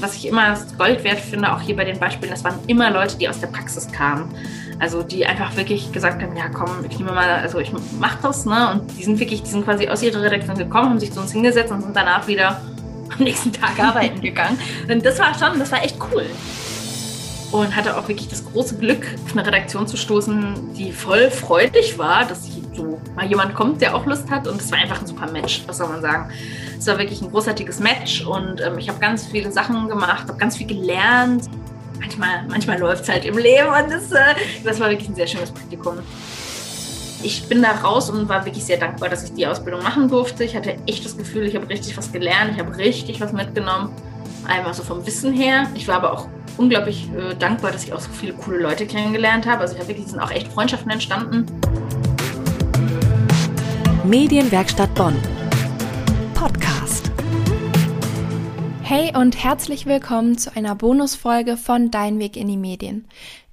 was ich immer Gold wert finde, auch hier bei den Beispielen, das waren immer Leute, die aus der Praxis kamen. Also die einfach wirklich gesagt haben, ja komm, ich nehme mal, also ich mach das, ne? Und die sind wirklich, die sind quasi aus ihrer Redaktion gekommen, haben sich zu uns hingesetzt und sind danach wieder am nächsten Tag arbeiten gegangen. Und das war schon, das war echt cool. Und hatte auch wirklich das große Glück, auf eine Redaktion zu stoßen, die voll freudig war, dass so mal jemand kommt, der auch Lust hat. Und es war einfach ein super Match, was soll man sagen. Es war wirklich ein großartiges Match und ähm, ich habe ganz viele Sachen gemacht, habe ganz viel gelernt manchmal, manchmal läuft es halt im Leben und das, äh, das war wirklich ein sehr schönes Praktikum. Ich bin da raus und war wirklich sehr dankbar, dass ich die Ausbildung machen durfte. Ich hatte echt das Gefühl, ich habe richtig was gelernt, ich habe richtig was mitgenommen. Einmal so vom Wissen her. Ich war aber auch unglaublich äh, dankbar, dass ich auch so viele coole Leute kennengelernt habe. Also ich habe wirklich sind auch echt Freundschaften entstanden. Medienwerkstatt Bonn. Podcast. Hey und herzlich willkommen zu einer Bonusfolge von Dein Weg in die Medien.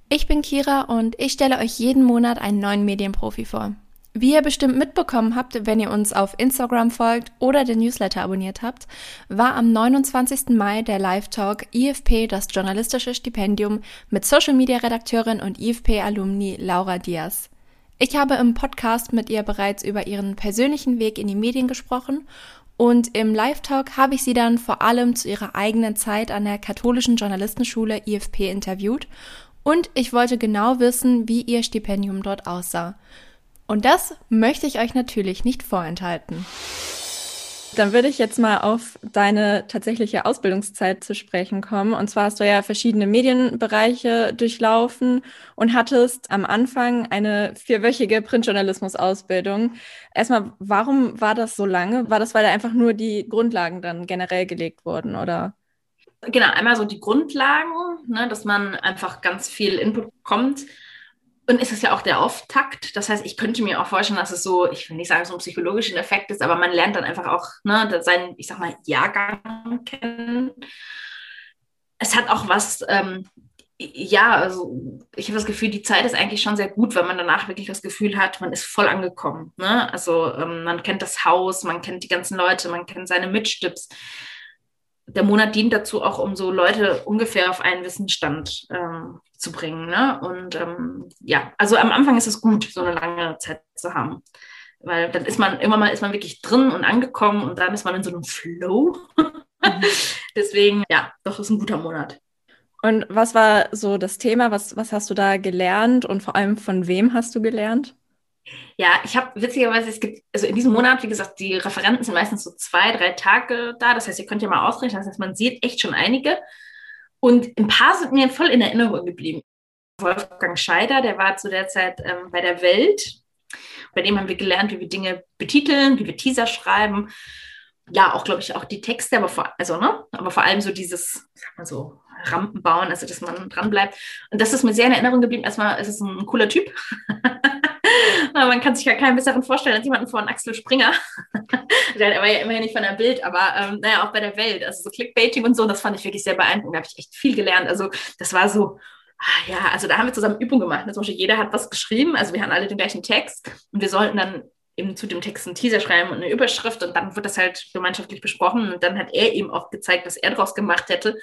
Ich bin Kira und ich stelle euch jeden Monat einen neuen Medienprofi vor. Wie ihr bestimmt mitbekommen habt, wenn ihr uns auf Instagram folgt oder den Newsletter abonniert habt, war am 29. Mai der Live-Talk IFP das journalistische Stipendium mit Social-Media-Redakteurin und IFP-Alumni Laura Diaz. Ich habe im Podcast mit ihr bereits über ihren persönlichen Weg in die Medien gesprochen und im Live-Talk habe ich sie dann vor allem zu ihrer eigenen Zeit an der katholischen Journalistenschule IFP interviewt und ich wollte genau wissen, wie ihr Stipendium dort aussah. Und das möchte ich euch natürlich nicht vorenthalten. Dann würde ich jetzt mal auf deine tatsächliche Ausbildungszeit zu sprechen kommen. Und zwar hast du ja verschiedene Medienbereiche durchlaufen und hattest am Anfang eine vierwöchige Printjournalismus-Ausbildung. Erstmal, warum war das so lange? War das, weil da einfach nur die Grundlagen dann generell gelegt wurden, oder? Genau, einmal so die Grundlagen, ne, dass man einfach ganz viel Input bekommt und es ist ja auch der Auftakt. Das heißt, ich könnte mir auch vorstellen, dass es so, ich will nicht sagen, so ein psychologischen Effekt ist, aber man lernt dann einfach auch ne, seinen, ich sag mal, Jahrgang kennen. Es hat auch was, ähm, ja, also ich habe das Gefühl, die Zeit ist eigentlich schon sehr gut, weil man danach wirklich das Gefühl hat, man ist voll angekommen. Ne? Also ähm, man kennt das Haus, man kennt die ganzen Leute, man kennt seine Mitstipps der Monat dient dazu auch, um so Leute ungefähr auf einen Wissensstand ähm, zu bringen. Ne? Und ähm, ja, also am Anfang ist es gut, so eine lange Zeit zu haben. Weil dann ist man, immer mal ist man wirklich drin und angekommen und dann ist man in so einem Flow. Deswegen, ja, doch ist ein guter Monat. Und was war so das Thema? Was, was hast du da gelernt und vor allem von wem hast du gelernt? Ja, ich habe witzigerweise, es gibt, also in diesem Monat, wie gesagt, die Referenten sind meistens so zwei, drei Tage da. Das heißt, ihr könnt ja mal ausrechnen, das heißt, man sieht echt schon einige. Und ein paar sind mir voll in Erinnerung geblieben. Wolfgang Scheider, der war zu der Zeit ähm, bei der Welt. Bei dem haben wir gelernt, wie wir Dinge betiteln, wie wir Teaser schreiben. Ja, auch, glaube ich, auch die Texte, aber vor, also, ne? aber vor allem so dieses, sag Rampen bauen, also dass man dran bleibt. Und das ist mir sehr in Erinnerung geblieben. Erstmal ist es ein cooler Typ. Man kann sich ja keinen besseren vorstellen als jemanden von Axel Springer. der war ja immerhin nicht von der Bild, aber ähm, naja, auch bei der Welt. Also so Clickbaiting und so, das fand ich wirklich sehr beeindruckend. Da habe ich echt viel gelernt. Also das war so, ah, ja, also da haben wir zusammen Übungen gemacht. Zum Beispiel jeder hat was geschrieben, also wir hatten alle den gleichen Text und wir sollten dann eben zu dem Text einen Teaser schreiben und eine Überschrift und dann wird das halt gemeinschaftlich besprochen und dann hat er eben auch gezeigt, was er daraus gemacht hätte.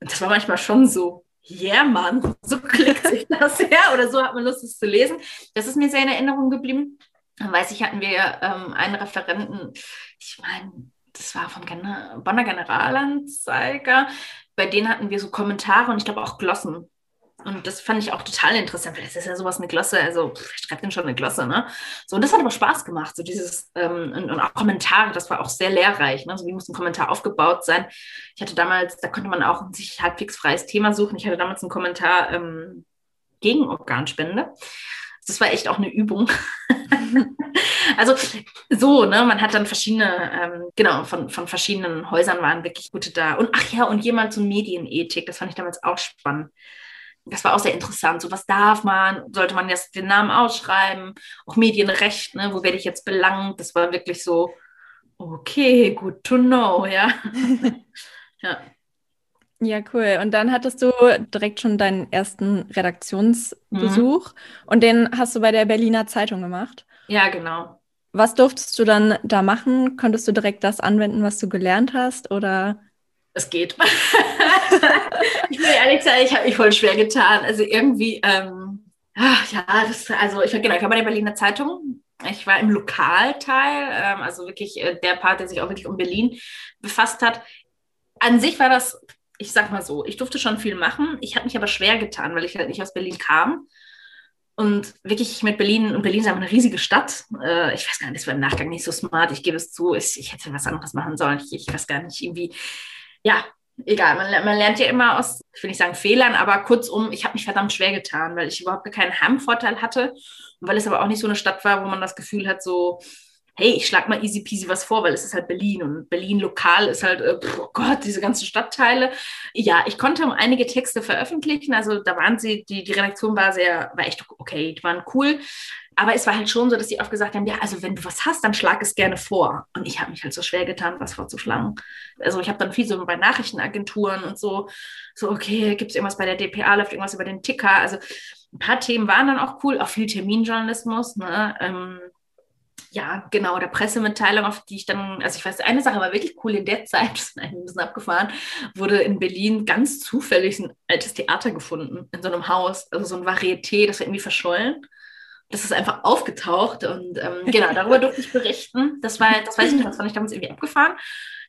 Und das war manchmal schon so, yeah, Mann, so klickt sich das ja oder so hat man Lust, es zu lesen. Das ist mir sehr in Erinnerung geblieben. Dann weiß ich, hatten wir ähm, einen Referenten, ich meine, das war vom Gen Bonner Generalanzeiger, bei denen hatten wir so Kommentare und ich glaube auch Glossen. Und das fand ich auch total interessant, weil das ist ja sowas eine Glosse, also wer schreibt denn schon eine Glosse, ne? So, und das hat aber Spaß gemacht, so dieses, ähm, und, und, auch Kommentare, das war auch sehr lehrreich, ne? So wie muss ein Kommentar aufgebaut sein. Ich hatte damals, da konnte man auch ein sich halbwegs freies Thema suchen. Ich hatte damals einen Kommentar ähm, gegen Organspende. Das war echt auch eine Übung. also so, ne, man hat dann verschiedene, ähm, genau, von, von verschiedenen Häusern waren wirklich gute da. Und ach ja, und jemand zur Medienethik, das fand ich damals auch spannend das war auch sehr interessant. So, was darf man? Sollte man jetzt den Namen ausschreiben? Auch Medienrecht, ne? wo werde ich jetzt belangt? Das war wirklich so, okay, good to know, ja. ja. Ja, cool. Und dann hattest du direkt schon deinen ersten Redaktionsbesuch mhm. und den hast du bei der Berliner Zeitung gemacht. Ja, genau. Was durftest du dann da machen? Konntest du direkt das anwenden, was du gelernt hast? Oder? es geht. Ich will ehrlich sagen, ich habe mich voll schwer getan. Also irgendwie, ähm, ach, ja, das, also ich war genau, ich war bei der Berliner Zeitung. Ich war im Lokalteil, ähm, also wirklich äh, der Part, der sich auch wirklich um Berlin befasst hat. An sich war das, ich sag mal so, ich durfte schon viel machen. Ich habe mich aber schwer getan, weil ich halt nicht aus Berlin kam. Und wirklich mit Berlin, und Berlin ist einfach eine riesige Stadt. Äh, ich weiß gar nicht, das war im Nachgang nicht so smart, ich gebe es zu. Ich, ich hätte was anderes machen sollen. Ich, ich weiß gar nicht, irgendwie, ja, egal. Man, man, lernt ja immer aus, ich will nicht sagen Fehlern, aber kurzum, ich habe mich verdammt schwer getan, weil ich überhaupt keinen Heimvorteil hatte. Und weil es aber auch nicht so eine Stadt war, wo man das Gefühl hat, so, hey, ich schlag mal easy peasy was vor, weil es ist halt Berlin und Berlin lokal ist halt, äh, oh Gott, diese ganzen Stadtteile. Ja, ich konnte einige Texte veröffentlichen, also da waren sie, die, die Redaktion war sehr, war echt okay, die waren cool. Aber es war halt schon so, dass sie oft gesagt haben, ja, also wenn du was hast, dann schlag es gerne vor. Und ich habe mich halt so schwer getan, was vorzuschlagen. Also ich habe dann viel so bei Nachrichtenagenturen und so, so, okay, gibt es irgendwas bei der DPA, läuft irgendwas über den Ticker. Also ein paar Themen waren dann auch cool, auch viel Terminjournalismus. Ne? Ähm, ja, genau, der Pressemitteilung, auf die ich dann, also ich weiß, eine Sache war wirklich cool in der Zeit, das ist ein bisschen abgefahren, wurde in Berlin ganz zufällig ein altes Theater gefunden, in so einem Haus, also so ein Varieté, das war irgendwie verschollen. Das ist einfach aufgetaucht und ähm, genau, darüber durfte ich berichten. Das war, das weiß ich nicht, das fand ich damals irgendwie abgefahren.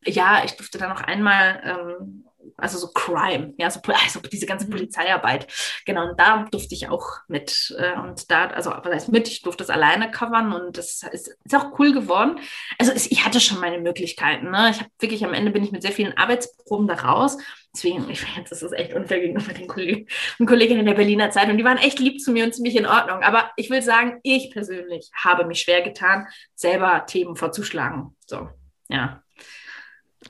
Ja, ich durfte dann noch einmal ähm, also so Crime, ja, so, also diese ganze mhm. Polizeiarbeit. Genau, und da durfte ich auch mit. Äh, und da, also was heißt mit, ich durfte es alleine covern und das ist, ist auch cool geworden. Also es, ich hatte schon meine Möglichkeiten. Ne? Ich habe wirklich am Ende bin ich mit sehr vielen Arbeitsproben da raus. Deswegen, ich finde, das ist echt unfair gegenüber den Kollegen und Kolleginnen der Berliner Zeit. Und die waren echt lieb zu mir und ziemlich in Ordnung. Aber ich will sagen, ich persönlich habe mich schwer getan, selber Themen vorzuschlagen. So, ja.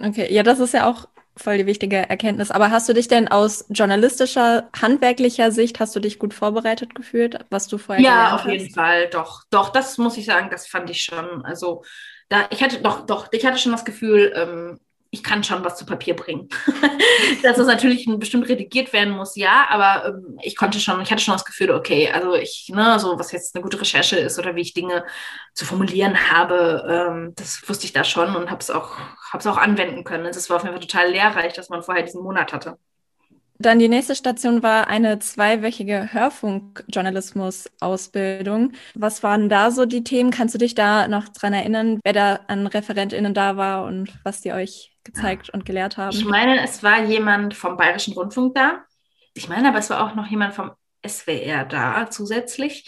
Okay, ja, das ist ja auch voll die wichtige Erkenntnis. Aber hast du dich denn aus journalistischer, handwerklicher Sicht, hast du dich gut vorbereitet gefühlt, was du vorher Ja, auf hast? jeden Fall, doch. Doch, das muss ich sagen, das fand ich schon. Also, da, ich hatte doch, doch, ich hatte schon das Gefühl, ähm, ich kann schon was zu Papier bringen. Dass es natürlich bestimmt redigiert werden muss, ja, aber ähm, ich konnte schon, ich hatte schon das Gefühl, okay, also ich, ne, so was jetzt eine gute Recherche ist oder wie ich Dinge zu formulieren habe, ähm, das wusste ich da schon und habe es auch, hab's auch anwenden können. Es war auf jeden Fall total lehrreich, dass man vorher diesen Monat hatte. Dann die nächste Station war eine zweiwöchige Hörfunkjournalismus-Ausbildung. Was waren da so die Themen? Kannst du dich da noch dran erinnern, wer da an ReferentInnen da war und was die euch gezeigt und gelehrt haben? Ich meine, es war jemand vom Bayerischen Rundfunk da. Ich meine aber, es war auch noch jemand vom SWR da zusätzlich.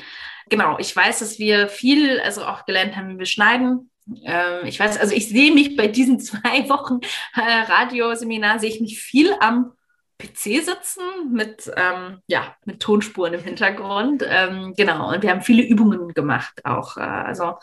Genau, ich weiß, dass wir viel, also auch gelernt haben, wie wir schneiden. Ähm, ich weiß, also ich sehe mich bei diesen zwei Wochen äh, Radioseminar, sehe ich mich viel am PC sitzen mit, ähm, ja, mit Tonspuren im Hintergrund. Ähm, genau, und wir haben viele Übungen gemacht auch. Äh, also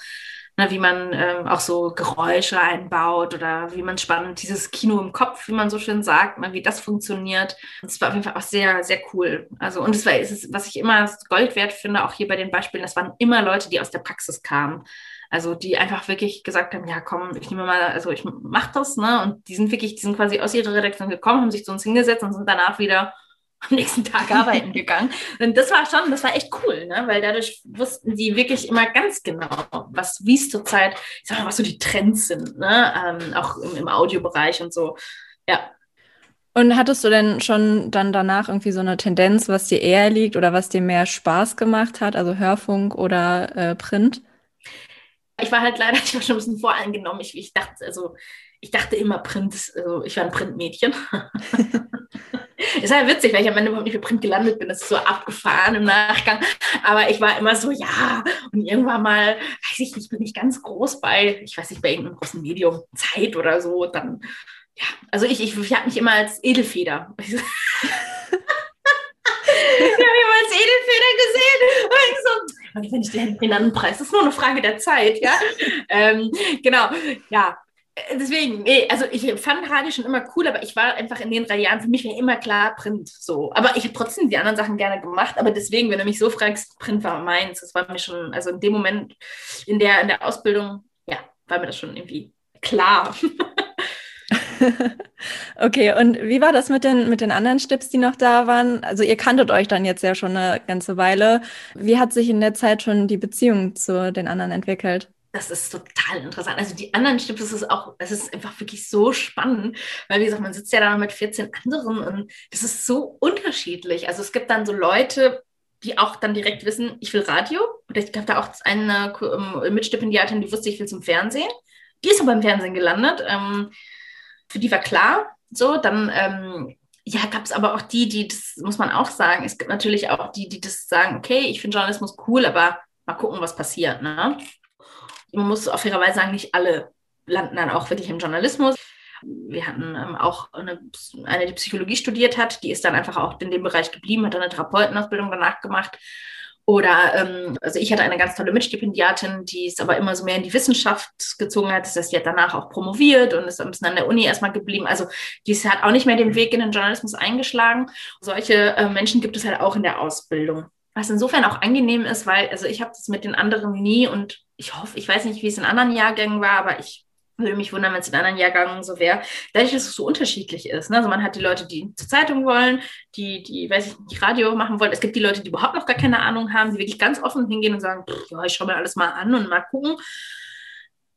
ne, wie man ähm, auch so Geräusche einbaut oder wie man spannend dieses Kino im Kopf, wie man so schön sagt, ne, wie das funktioniert. Das war auf jeden Fall auch sehr, sehr cool. Also, und es war, ist, was ich immer Gold wert finde, auch hier bei den Beispielen, das waren immer Leute, die aus der Praxis kamen. Also die einfach wirklich gesagt haben, ja komm, ich nehme mal, also ich mach das, ne? Und die sind wirklich, die sind quasi aus ihrer Redaktion gekommen, haben sich zu uns hingesetzt und sind danach wieder am nächsten Tag arbeiten gegangen. Und das war schon, das war echt cool, ne? weil dadurch wussten die wirklich immer ganz genau, was, wie es zurzeit, ich sag mal, was so die Trends sind, ne? Ähm, auch im, im Audiobereich und so. Ja. Und hattest du denn schon dann danach irgendwie so eine Tendenz, was dir eher liegt oder was dir mehr Spaß gemacht hat, also Hörfunk oder äh, Print? Ich war halt leider, ich war schon ein bisschen voreingenommen. Ich, ich dachte, also ich dachte immer Print, also ich war ein Printmädchen. ist halt witzig, weil ich am Ende überhaupt nicht für Print gelandet bin. Das ist so abgefahren im Nachgang. Aber ich war immer so, ja. Und irgendwann mal, weiß ich nicht, bin ich ganz groß bei, ich weiß nicht, bei irgendeinem großen Medium, Zeit oder so. Dann, ja, also ich, ich, ich habe mich immer als Edelfeder. ich habe mich immer als Edelfeder gesehen. Und ich so, wenn ich den anderen Preis, das ist nur eine Frage der Zeit, ja. ähm, genau, ja, deswegen, nee, also ich fand Radio schon immer cool, aber ich war einfach in den drei Jahren, für mich war immer klar Print so. Aber ich habe trotzdem die anderen Sachen gerne gemacht, aber deswegen, wenn du mich so fragst, Print war meins. Das war mir schon, also in dem Moment in der, in der Ausbildung, ja, war mir das schon irgendwie klar. okay, und wie war das mit den, mit den anderen Stips, die noch da waren? Also ihr kanntet euch dann jetzt ja schon eine ganze Weile. Wie hat sich in der Zeit schon die Beziehung zu den anderen entwickelt? Das ist total interessant. Also die anderen das ist auch, das ist einfach wirklich so spannend, weil wie gesagt, man sitzt ja da mit 14 anderen und das ist so unterschiedlich. Also es gibt dann so Leute, die auch dann direkt wissen, ich will Radio. Oder ich habe da auch eine ähm, Mitstipendiatin, die wusste, ich will zum Fernsehen. Die ist aber im Fernsehen gelandet. Ähm, für die war klar, so, dann ähm, ja, gab es aber auch die, die, das muss man auch sagen, es gibt natürlich auch die, die das sagen, okay, ich finde Journalismus cool, aber mal gucken, was passiert. Ne? Man muss auf ihrer Weise sagen, nicht alle landen dann auch wirklich im Journalismus. Wir hatten ähm, auch eine, eine, die Psychologie studiert hat, die ist dann einfach auch in dem Bereich geblieben, hat dann eine Therapeutenausbildung danach gemacht oder, ähm, also ich hatte eine ganz tolle Mitstipendiatin, die es aber immer so mehr in die Wissenschaft gezogen hat. Das heißt, die hat danach auch promoviert und ist ein bisschen an der Uni erstmal geblieben. Also die hat auch nicht mehr den Weg in den Journalismus eingeschlagen. Solche äh, Menschen gibt es halt auch in der Ausbildung. Was insofern auch angenehm ist, weil, also ich habe das mit den anderen nie und ich hoffe, ich weiß nicht, wie es in anderen Jahrgängen war, aber ich würde mich wundern, wenn es in anderen Jahrgängen so wäre, dadurch, dass es so unterschiedlich ist. Ne? Also man hat die Leute, die zur Zeitung wollen, die, die, weiß ich nicht, Radio machen wollen. Es gibt die Leute, die überhaupt noch gar keine Ahnung haben, die wirklich ganz offen hingehen und sagen, ja, ich schaue mir alles mal an und mal gucken.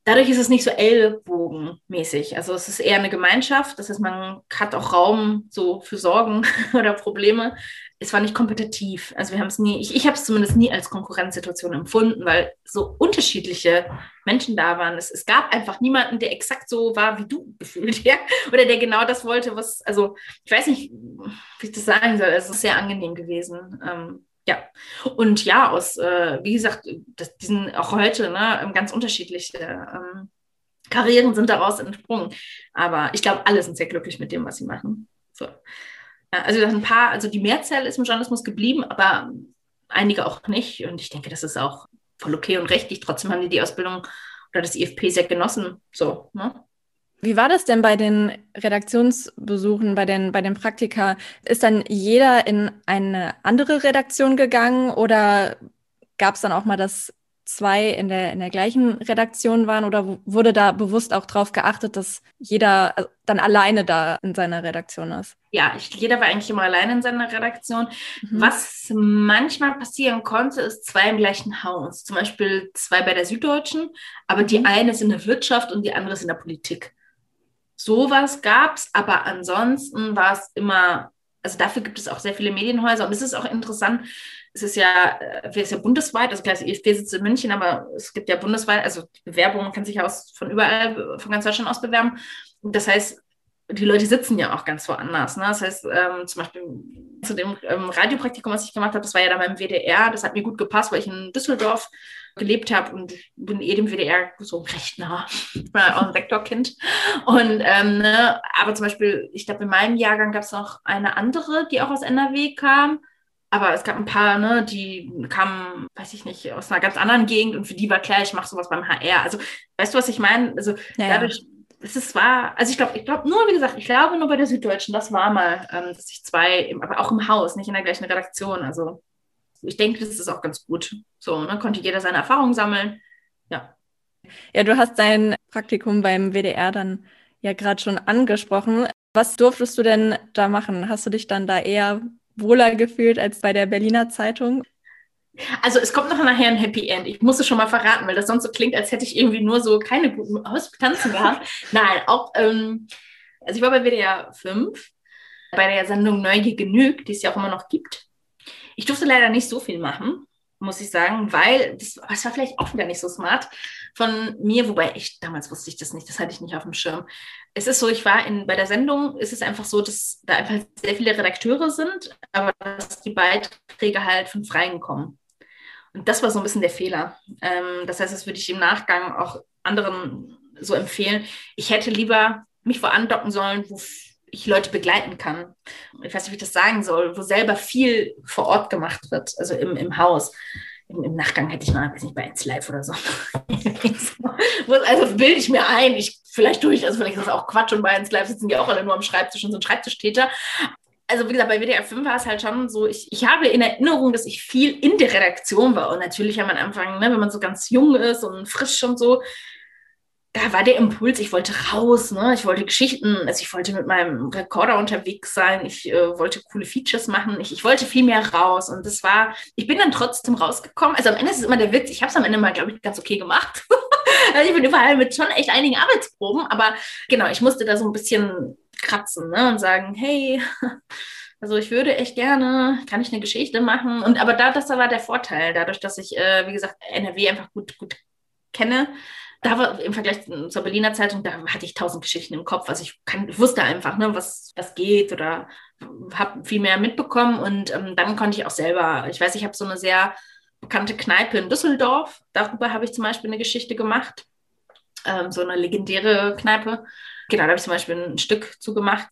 Dadurch ist es nicht so ellbogenmäßig. Also es ist eher eine Gemeinschaft. Das heißt, man hat auch Raum so für Sorgen oder Probleme es war nicht kompetitiv. Also wir haben es nie, ich, ich habe es zumindest nie als Konkurrenzsituation empfunden, weil so unterschiedliche Menschen da waren. Es, es gab einfach niemanden, der exakt so war wie du gefühlt, ja, oder der genau das wollte, was, also ich weiß nicht, wie ich das sagen soll. Es ist sehr angenehm gewesen. Ähm, ja, und ja, aus, äh, wie gesagt, das, diesen auch heute, ne, ganz unterschiedliche ähm, Karrieren sind daraus entsprungen. Aber ich glaube, alle sind sehr glücklich mit dem, was sie machen. So. Also ein paar, also die Mehrzahl ist im Journalismus geblieben, aber einige auch nicht. Und ich denke, das ist auch voll okay und rechtlich. Trotzdem haben die die Ausbildung oder das IFP sehr genossen. So, ne? Wie war das denn bei den Redaktionsbesuchen, bei den, bei den Praktika? Ist dann jeder in eine andere Redaktion gegangen oder gab es dann auch mal das zwei in der, in der gleichen Redaktion waren oder wurde da bewusst auch darauf geachtet, dass jeder äh, dann alleine da in seiner Redaktion ist? Ja, ich, jeder war eigentlich immer alleine in seiner Redaktion. Mhm. Was manchmal passieren konnte, ist zwei im gleichen Haus. Zum Beispiel zwei bei der Süddeutschen, aber die mhm. eine ist in der Wirtschaft und die andere ist in der Politik. Sowas gab es, aber ansonsten war es immer, also dafür gibt es auch sehr viele Medienhäuser und es ist auch interessant, es ist ja, äh, ist ja bundesweit, also klar, das IFB in München, aber es gibt ja bundesweit, also die Bewerbung, man kann sich aus, von überall, von ganz Deutschland aus bewerben. Das heißt, die Leute sitzen ja auch ganz woanders. Ne? Das heißt, ähm, zum Beispiel zu dem ähm, Radiopraktikum, was ich gemacht habe, das war ja dann beim WDR, das hat mir gut gepasst, weil ich in Düsseldorf gelebt habe und bin eh dem WDR so recht nah. Ich bin auch ein Sektorkind. Und ähm, ne, aber zum Beispiel, ich glaube, in meinem Jahrgang gab es noch eine andere, die auch aus NRW kam. Aber es gab ein paar, ne, die kamen, weiß ich nicht, aus einer ganz anderen Gegend und für die war klar, ich mache sowas beim HR. Also, weißt du, was ich meine? Also, ja, dadurch, es ist war, also ich glaube, ich glaube nur, wie gesagt, ich glaube nur bei der Süddeutschen, das war mal, ähm, dass ich zwei, aber auch im Haus, nicht in der gleichen Redaktion. Also, ich denke, das ist auch ganz gut. So, ne, konnte jeder seine Erfahrungen sammeln. Ja. Ja, du hast dein Praktikum beim WDR dann ja gerade schon angesprochen. Was durftest du denn da machen? Hast du dich dann da eher wohler gefühlt als bei der Berliner Zeitung? Also es kommt noch nachher ein Happy End. Ich muss es schon mal verraten, weil das sonst so klingt, als hätte ich irgendwie nur so keine guten Hospitanzen gehabt. Nein, auch, ähm, also ich war bei WDR 5, bei der Sendung Neugier genügt, die es ja auch immer noch gibt. Ich durfte leider nicht so viel machen, muss ich sagen, weil das, das war vielleicht auch wieder nicht so smart von mir, wobei ich damals wusste ich das nicht, das hatte ich nicht auf dem Schirm. Es ist so, ich war in, bei der Sendung, ist es einfach so, dass da einfach sehr viele Redakteure sind, aber dass die Beiträge halt von Freien kommen. Und das war so ein bisschen der Fehler. Ähm, das heißt, das würde ich im Nachgang auch anderen so empfehlen. Ich hätte lieber mich wo andocken sollen, wo ich Leute begleiten kann. Ich weiß nicht, wie ich das sagen soll, wo selber viel vor Ort gemacht wird, also im, im Haus. Im, Nachgang hätte ich mal, weiß nicht, bei 1 Live oder so. also bilde ich mir ein, ich vielleicht durch, also vielleicht ist das auch Quatsch und bei 1 Live sitzen die auch alle nur am Schreibtisch und sind Schreibtischtäter. Also wie gesagt, bei WDR 5 war es halt schon so, ich, ich habe in Erinnerung, dass ich viel in der Redaktion war. Und natürlich am Anfang, ne, wenn man so ganz jung ist und frisch und so, da war der Impuls, ich wollte raus, ne? ich wollte Geschichten, also ich wollte mit meinem Rekorder unterwegs sein, ich äh, wollte coole Features machen, ich, ich wollte viel mehr raus und das war, ich bin dann trotzdem rausgekommen, also am Ende ist es immer der Witz, ich habe es am Ende mal, glaube ich, ganz okay gemacht, also ich bin überall mit schon echt einigen Arbeitsproben, aber genau, ich musste da so ein bisschen kratzen ne, und sagen, hey, also ich würde echt gerne, kann ich eine Geschichte machen? Und aber da, das war der Vorteil, dadurch, dass ich, äh, wie gesagt, NRW einfach gut, gut kenne, da war im Vergleich zur Berliner Zeitung, da hatte ich tausend Geschichten im Kopf. Also ich, kann, ich wusste einfach, ne, was, was geht oder habe viel mehr mitbekommen. Und ähm, dann konnte ich auch selber, ich weiß, ich habe so eine sehr bekannte Kneipe in Düsseldorf. Darüber habe ich zum Beispiel eine Geschichte gemacht. Ähm, so eine legendäre Kneipe. Genau, da habe ich zum Beispiel ein Stück zugemacht.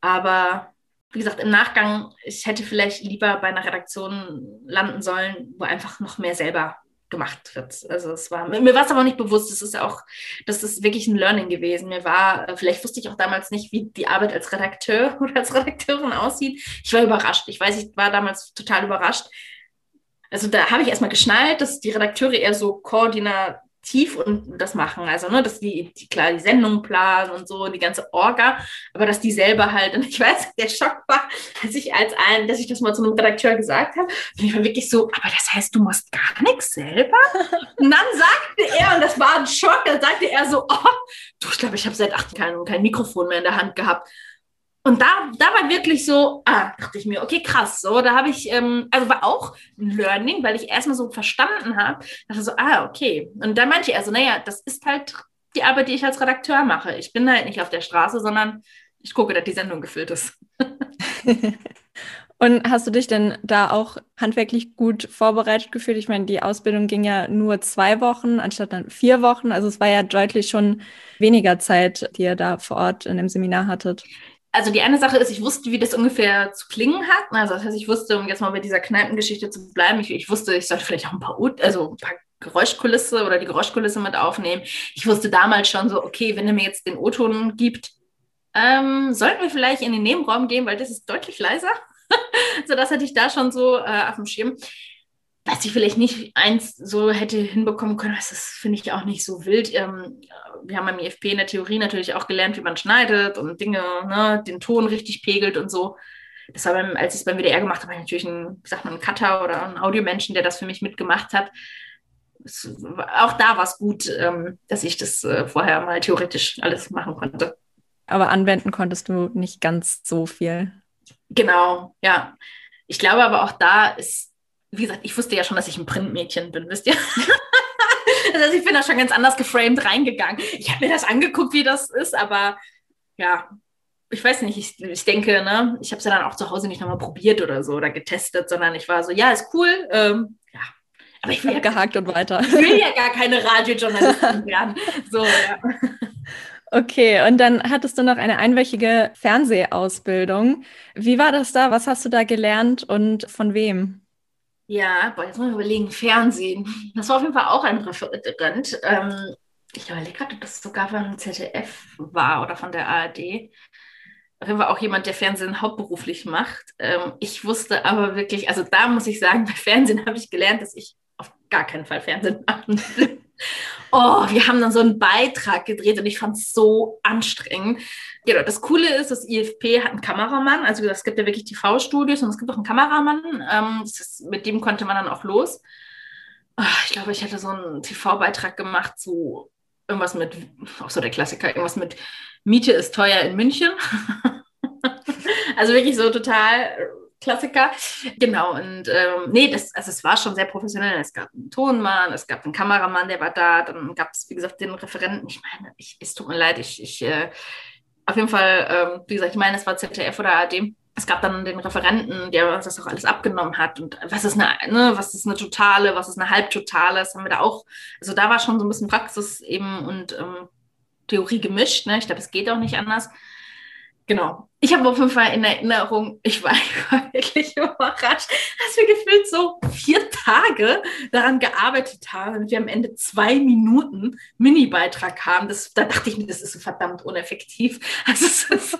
Aber wie gesagt, im Nachgang, ich hätte vielleicht lieber bei einer Redaktion landen sollen, wo einfach noch mehr selber gemacht wird. Also es war, mir war es aber nicht bewusst, das ist auch, das ist wirklich ein Learning gewesen. Mir war, äh, vielleicht wusste ich auch damals nicht, wie die Arbeit als Redakteur oder als Redakteurin aussieht. Ich war überrascht. Ich weiß, ich war damals total überrascht. Also da habe ich erstmal geschnallt, dass die Redakteure eher so koordiniert tief und das machen. Also, ne, dass die, die klar die Sendung planen und so, die ganze Orga, aber dass die selber halt, und ich weiß, der Schock war, als ich als ein, dass ich das mal zu einem Redakteur gesagt habe, und ich war wirklich so, aber das heißt, du machst gar nichts selber? Und dann sagte er, und das war ein Schock, dann sagte er so, oh, du, ich glaube, ich habe seit acht Jahren kein Mikrofon mehr in der Hand gehabt. Und da, da war wirklich so, ah, dachte ich mir, okay, krass, so, da habe ich, ähm, also war auch ein Learning, weil ich erstmal so verstanden habe, dachte so, ah, okay. Und da meinte er so, naja, das ist halt die Arbeit, die ich als Redakteur mache. Ich bin halt nicht auf der Straße, sondern ich gucke, dass die Sendung gefüllt ist. Und hast du dich denn da auch handwerklich gut vorbereitet gefühlt? Ich meine, die Ausbildung ging ja nur zwei Wochen anstatt dann vier Wochen. Also es war ja deutlich schon weniger Zeit, die ihr da vor Ort in dem Seminar hattet also die eine Sache ist, ich wusste, wie das ungefähr zu klingen hat. Also das heißt, ich wusste, um jetzt mal bei dieser Kneipengeschichte zu bleiben, ich, ich wusste, ich sollte vielleicht auch ein paar, also ein paar Geräuschkulisse oder die Geräuschkulisse mit aufnehmen. Ich wusste damals schon so, okay, wenn er mir jetzt den O-Ton gibt, ähm, sollten wir vielleicht in den Nebenraum gehen, weil das ist deutlich leiser. so, das hatte ich da schon so äh, auf dem Schirm was ich vielleicht nicht eins so hätte hinbekommen können, das finde ich auch nicht so wild. Ähm, wir haben beim IFP in der Theorie natürlich auch gelernt, wie man schneidet und Dinge, ne, den Ton richtig pegelt und so. Das war beim, als ich es beim WDR gemacht habe, natürlich ein, wie sagt man, ein Cutter oder ein Audiomenschen, der das für mich mitgemacht hat. Es, auch da war es gut, ähm, dass ich das äh, vorher mal theoretisch alles machen konnte. Aber anwenden konntest du nicht ganz so viel. Genau, ja. Ich glaube aber auch da ist wie gesagt, ich wusste ja schon, dass ich ein Printmädchen bin, wisst ihr? also ich bin da schon ganz anders geframed reingegangen. Ich habe mir das angeguckt, wie das ist, aber ja, ich weiß nicht, ich, ich denke, ne, ich habe es ja dann auch zu Hause nicht nochmal probiert oder so oder getestet, sondern ich war so, ja, ist cool, ähm, ja. Aber ich will ja gehakt und weiter. Ich will ja gar keine Radiojournalistin werden. So, ja. Okay, und dann hattest du noch eine einwöchige Fernsehausbildung. Wie war das da? Was hast du da gelernt und von wem? Ja, boah, jetzt muss ich überlegen, Fernsehen. Das war auf jeden Fall auch ein Referent. Ähm, ich überlege gerade, ob das sogar von ZDF war oder von der ARD. Auf jeden Fall auch jemand, der Fernsehen hauptberuflich macht. Ähm, ich wusste aber wirklich, also da muss ich sagen, bei Fernsehen habe ich gelernt, dass ich auf gar keinen Fall Fernsehen machen will. Oh, wir haben dann so einen Beitrag gedreht und ich fand es so anstrengend. Genau, das Coole ist, das IFP hat einen Kameramann, also es gibt ja wirklich TV-Studios und es gibt auch einen Kameramann, ähm, ist, mit dem konnte man dann auch los. Oh, ich glaube, ich hätte so einen TV-Beitrag gemacht zu irgendwas mit, auch so der Klassiker, irgendwas mit Miete ist teuer in München. also wirklich so total Klassiker. Genau, und ähm, nee, das, also es war schon sehr professionell. Es gab einen Tonmann, es gab einen Kameramann, der war da, dann gab es, wie gesagt, den Referenten. Ich meine, ich, es tut mir leid, ich, ich äh, auf jeden Fall, ähm, wie gesagt, ich meine, es war ZDF oder AD. Es gab dann den Referenten, der uns das auch alles abgenommen hat. Und was ist eine, ne, was ist eine totale, was ist eine halbtotale? Das haben wir da auch. Also da war schon so ein bisschen Praxis eben und ähm, Theorie gemischt. Ne? Ich glaube, es geht auch nicht anders. Genau. Ich habe auf jeden Fall in Erinnerung, ich war, ich war, wirklich überrascht, dass wir gefühlt so vier Tage daran gearbeitet haben, damit wir am Ende zwei Minuten Mini-Beitrag haben. Das, da dachte ich mir, das ist so verdammt uneffektiv. Also ist,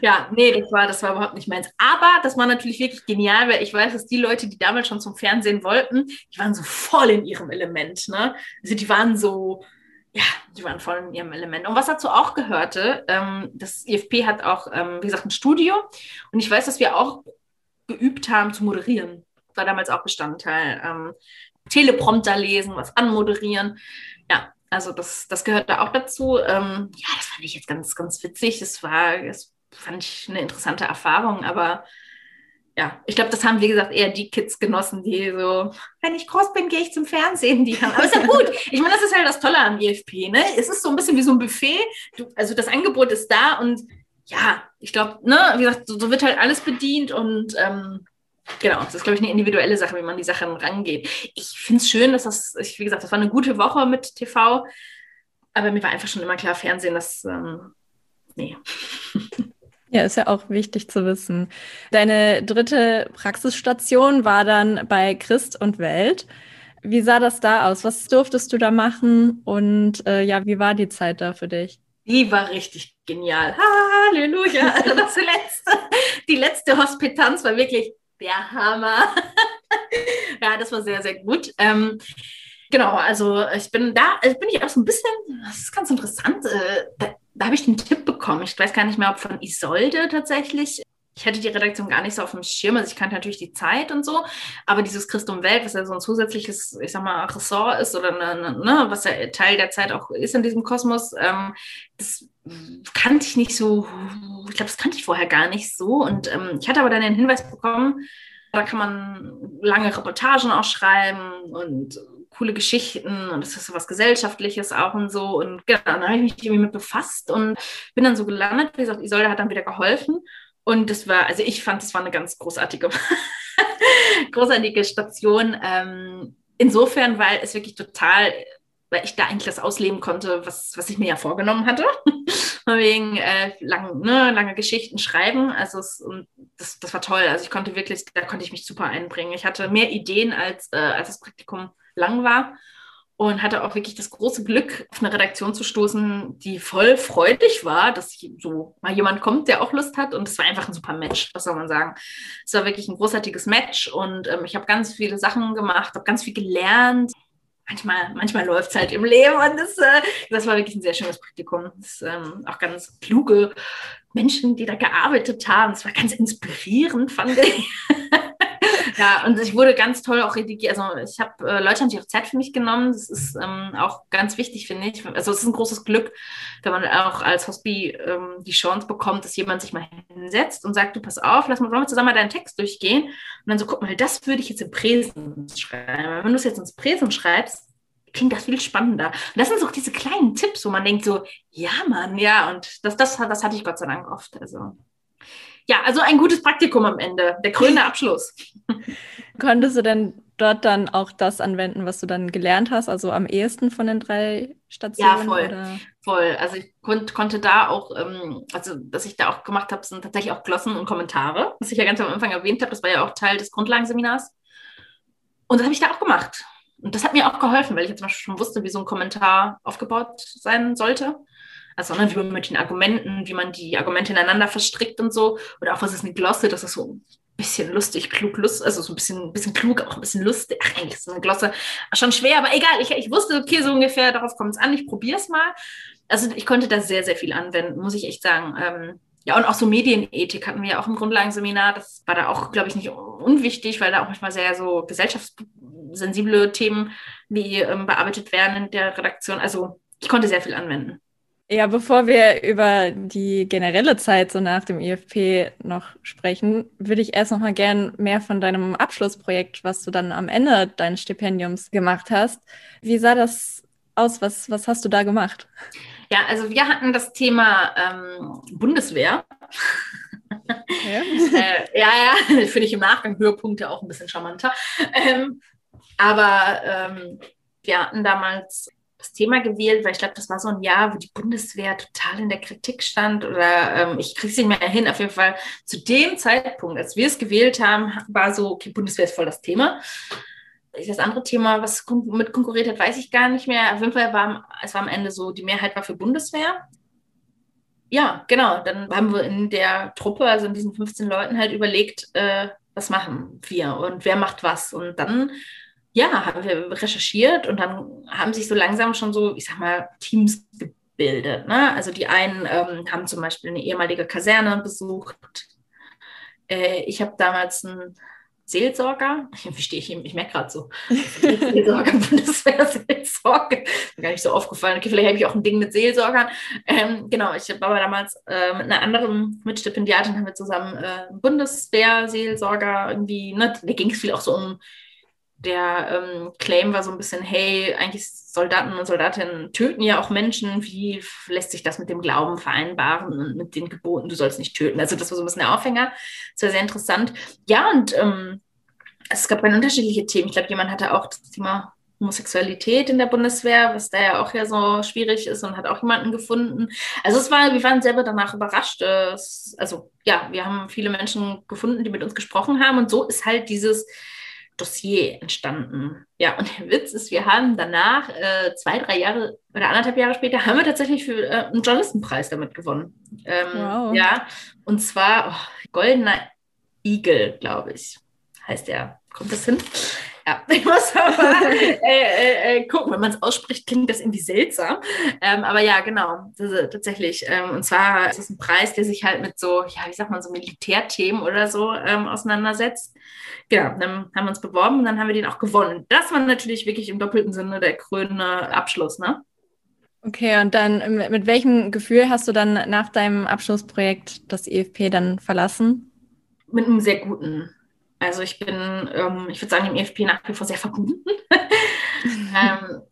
ja, nee, das war, das war überhaupt nicht meins. Aber das war natürlich wirklich genial, weil ich weiß, dass die Leute, die damals schon zum Fernsehen wollten, die waren so voll in ihrem Element. Ne? Also die waren so, ja, die waren voll in ihrem Element. Und was dazu auch gehörte, ähm, das IFP hat auch, ähm, wie gesagt, ein Studio. Und ich weiß, dass wir auch geübt haben zu moderieren. War damals auch Bestandteil. Ähm, Teleprompter lesen, was anmoderieren. Ja, Also das, das gehört da auch dazu. Ähm, ja, das fand ich jetzt ganz, ganz witzig. Das war, das fand ich eine interessante Erfahrung, aber ja, ich glaube, das haben, wie gesagt, eher die Kids genossen, die so, wenn ich groß bin, gehe ich zum Fernsehen. Die haben. Aber ist ja gut. Ich meine, das ist halt das Tolle am IFP, ne? Es ist so ein bisschen wie so ein Buffet. Du, also das Angebot ist da und ja, ich glaube, ne, wie gesagt, so, so, wird halt alles bedient und ähm, genau, das ist, glaube ich, eine individuelle Sache, wie man die Sachen rangeht. Ich finde es schön, dass das, ich, wie gesagt, das war eine gute Woche mit TV, aber mir war einfach schon immer klar, Fernsehen, das, ähm, nee. Ja, ist ja auch wichtig zu wissen. Deine dritte Praxisstation war dann bei Christ und Welt. Wie sah das da aus? Was durftest du da machen? Und äh, ja, wie war die Zeit da für dich? Die war richtig genial. Halleluja. Also das letzte, die letzte Hospitanz war wirklich der Hammer. ja, das war sehr, sehr gut. Ähm, genau, also ich bin da, also bin ich auch so ein bisschen, das ist ganz interessant, äh, da, habe ich einen Tipp bekommen. Ich weiß gar nicht mehr, ob von Isolde tatsächlich. Ich hätte die Redaktion gar nicht so auf dem Schirm, also ich kannte natürlich die Zeit und so, aber dieses Christum Welt, was ja so ein zusätzliches, ich sag mal, Ressort ist oder eine, ne, was ja Teil der Zeit auch ist in diesem Kosmos, ähm, das kannte ich nicht so, ich glaube, das kannte ich vorher gar nicht so und ähm, ich hatte aber dann den Hinweis bekommen, da kann man lange Reportagen auch schreiben und coole Geschichten und es ist so was Gesellschaftliches auch und so. Und genau, dann habe ich mich irgendwie mit befasst und bin dann so gelandet. Wie gesagt, Isolde hat dann wieder geholfen. Und das war, also ich fand, das war eine ganz großartige, großartige Station. Ähm, insofern, weil es wirklich total, weil ich da eigentlich das ausleben konnte, was, was ich mir ja vorgenommen hatte. Wegen äh, lang, ne, lange Geschichten schreiben. Also es, das, das war toll. Also ich konnte wirklich, da konnte ich mich super einbringen. Ich hatte mehr Ideen als, äh, als das Praktikum lang war und hatte auch wirklich das große Glück, auf eine Redaktion zu stoßen, die voll freudig war, dass so mal jemand kommt, der auch Lust hat. Und es war einfach ein super Match, was soll man sagen. Es war wirklich ein großartiges Match und ähm, ich habe ganz viele Sachen gemacht, habe ganz viel gelernt. Manchmal, manchmal läuft es halt im Leben und das, äh, das war wirklich ein sehr schönes Praktikum. Das, ähm, auch ganz kluge Menschen, die da gearbeitet haben. Es war ganz inspirierend, fand ich. Ja, und ich wurde ganz toll auch redigiert. Also ich habe, äh, Leute haben sich auch Zeit für mich genommen. Das ist ähm, auch ganz wichtig, finde ich. Also es ist ein großes Glück, wenn man auch als Hospi ähm, die Chance bekommt, dass jemand sich mal hinsetzt und sagt, du pass auf, lass mal, wollen wir zusammen mal deinen Text durchgehen. Und dann so, guck mal, das würde ich jetzt im Präsen schreiben. Wenn du es jetzt ins Präsen schreibst, klingt das viel spannender. Und das sind so diese kleinen Tipps, wo man denkt so, ja, Mann, ja, und das, das, das hatte ich Gott sei Dank oft. Also ja, also ein gutes Praktikum am Ende, der krönende Abschluss. Konntest du denn dort dann auch das anwenden, was du dann gelernt hast, also am ehesten von den drei Stationen? Ja, voll. Oder? Voll. Also ich konnt, konnte da auch, ähm, also was ich da auch gemacht habe, sind tatsächlich auch Glossen und Kommentare, was ich ja ganz am Anfang erwähnt habe. Das war ja auch Teil des Grundlagenseminars. Und das habe ich da auch gemacht. Und das hat mir auch geholfen, weil ich jetzt Beispiel schon wusste, wie so ein Kommentar aufgebaut sein sollte also sondern wie man mit den Argumenten, wie man die Argumente ineinander verstrickt und so. Oder auch was ist eine Glosse, das ist so ein bisschen lustig, klug, lust, also so ein bisschen, bisschen klug, auch ein bisschen lustig. Ach, eigentlich ist eine Glosse schon schwer, aber egal. Ich, ich wusste, okay, so ungefähr, darauf kommt es an, ich probiere es mal. Also ich konnte da sehr, sehr viel anwenden, muss ich echt sagen. Ähm, ja, und auch so Medienethik hatten wir ja auch im Grundlagenseminar. Das war da auch, glaube ich, nicht unwichtig, weil da auch manchmal sehr so gesellschaftssensible Themen wie ähm, bearbeitet werden in der Redaktion. Also ich konnte sehr viel anwenden. Ja, bevor wir über die generelle Zeit so nach dem IFP noch sprechen, würde ich erst noch mal gern mehr von deinem Abschlussprojekt, was du dann am Ende deines Stipendiums gemacht hast. Wie sah das aus? Was, was hast du da gemacht? Ja, also wir hatten das Thema ähm, Bundeswehr. Ja. äh, ja, ja, finde ich im Nachgang Höhepunkte auch ein bisschen charmanter. Ähm, aber ähm, wir hatten damals das Thema gewählt, weil ich glaube, das war so ein Jahr, wo die Bundeswehr total in der Kritik stand oder ähm, ich kriege es nicht mehr hin. Auf jeden Fall zu dem Zeitpunkt, als wir es gewählt haben, war so, okay, Bundeswehr ist voll das Thema. Das andere Thema, was mit konkurriert hat, weiß ich gar nicht mehr. Auf jeden Fall war es war am Ende so, die Mehrheit war für Bundeswehr. Ja, genau. Dann haben wir in der Truppe, also in diesen 15 Leuten, halt überlegt, äh, was machen wir und wer macht was. Und dann ja, haben wir recherchiert und dann haben sich so langsam schon so, ich sag mal, Teams gebildet. Ne? Also die einen ähm, haben zum Beispiel eine ehemalige Kaserne besucht. Äh, ich habe damals ein Seelsorger. Verstehe ich, ich merke gerade so. Seelsorger, Bundeswehr, Seelsorge. Mir gar nicht so aufgefallen. Okay, vielleicht habe ich auch ein Ding mit Seelsorgern. Ähm, genau, ich war aber damals äh, mit einer anderen Mitstipendiatin, haben wir zusammen äh, Bundeswehr-Seelsorger irgendwie, ne, da ging es viel auch so um der ähm, Claim war so ein bisschen, hey, eigentlich Soldaten und Soldatinnen töten ja auch Menschen. Wie lässt sich das mit dem Glauben vereinbaren und mit den Geboten, du sollst nicht töten? Also das war so ein bisschen der Aufhänger. Das war sehr interessant. Ja, und ähm, es gab dann unterschiedliche Themen. Ich glaube, jemand hatte auch das Thema Homosexualität in der Bundeswehr, was da ja auch ja so schwierig ist und hat auch jemanden gefunden. Also es war, wir waren selber danach überrascht. Es, also ja, wir haben viele Menschen gefunden, die mit uns gesprochen haben und so ist halt dieses Dossier entstanden. Ja, und der Witz ist, wir haben danach, äh, zwei, drei Jahre oder anderthalb Jahre später, haben wir tatsächlich für äh, einen Journalistenpreis damit gewonnen. Ähm, wow. Ja, und zwar oh, Goldener Igel, glaube ich, heißt der. Kommt das hin? Ja, ich muss aber äh, äh, äh, gucken, wenn man es ausspricht, klingt das irgendwie seltsam. Ähm, aber ja, genau, ist, tatsächlich. Ähm, und zwar ist es ein Preis, der sich halt mit so, ja, wie sagt man, so Militärthemen oder so ähm, auseinandersetzt. Genau, dann haben wir uns beworben und dann haben wir den auch gewonnen. Das war natürlich wirklich im doppelten Sinne der krönende Abschluss, ne? Okay, und dann mit welchem Gefühl hast du dann nach deinem Abschlussprojekt das EFP dann verlassen? Mit einem sehr guten. Also ich bin, ähm, ich würde sagen, im EFP nach wie vor sehr verbunden. ähm,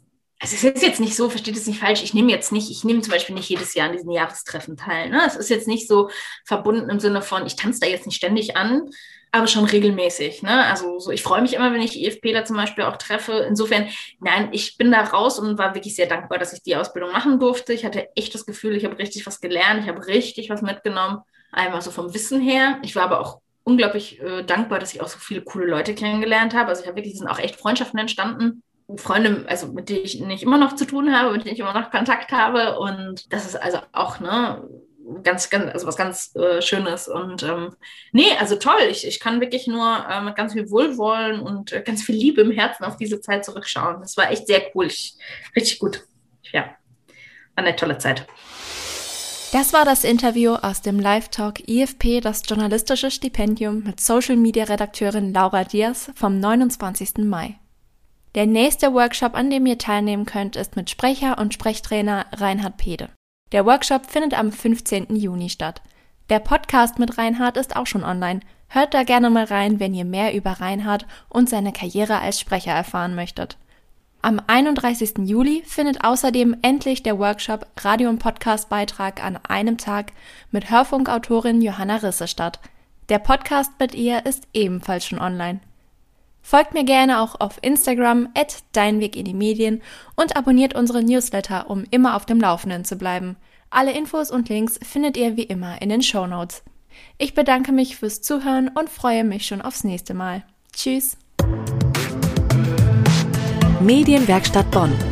also es ist jetzt nicht so, versteht es nicht falsch, ich nehme jetzt nicht, ich nehme zum Beispiel nicht jedes Jahr an diesen Jahrestreffen teil. Ne? Es ist jetzt nicht so verbunden im Sinne von, ich tanze da jetzt nicht ständig an, aber schon regelmäßig. Ne? Also so, ich freue mich immer, wenn ich EFP da zum Beispiel auch treffe. Insofern, nein, ich bin da raus und war wirklich sehr dankbar, dass ich die Ausbildung machen durfte. Ich hatte echt das Gefühl, ich habe richtig was gelernt, ich habe richtig was mitgenommen. Einmal so vom Wissen her. Ich war aber auch unglaublich äh, dankbar, dass ich auch so viele coole Leute kennengelernt habe. Also ich habe wirklich, sind auch echt Freundschaften entstanden. Freunde, also mit denen ich nicht immer noch zu tun habe, mit denen ich immer noch Kontakt habe. Und das ist also auch, ne, ganz, ganz, also was ganz äh, Schönes. Und ähm, nee, also toll. Ich, ich kann wirklich nur äh, mit ganz viel Wohlwollen und äh, ganz viel Liebe im Herzen auf diese Zeit zurückschauen. Das war echt sehr cool. Ich, richtig gut. Ja, war eine tolle Zeit. Das war das Interview aus dem Live-Talk IFP, das journalistische Stipendium mit Social-Media-Redakteurin Laura Diaz vom 29. Mai. Der nächste Workshop, an dem ihr teilnehmen könnt, ist mit Sprecher und Sprechtrainer Reinhard Pede. Der Workshop findet am 15. Juni statt. Der Podcast mit Reinhard ist auch schon online. Hört da gerne mal rein, wenn ihr mehr über Reinhard und seine Karriere als Sprecher erfahren möchtet. Am 31. Juli findet außerdem endlich der Workshop Radio- und Podcast-Beitrag an einem Tag mit Hörfunkautorin Johanna Risse statt. Der Podcast mit ihr ist ebenfalls schon online. Folgt mir gerne auch auf Instagram at Deinweg in die Medien und abonniert unsere Newsletter, um immer auf dem Laufenden zu bleiben. Alle Infos und Links findet ihr wie immer in den Show Notes. Ich bedanke mich fürs Zuhören und freue mich schon aufs nächste Mal. Tschüss! Medienwerkstatt Bonn.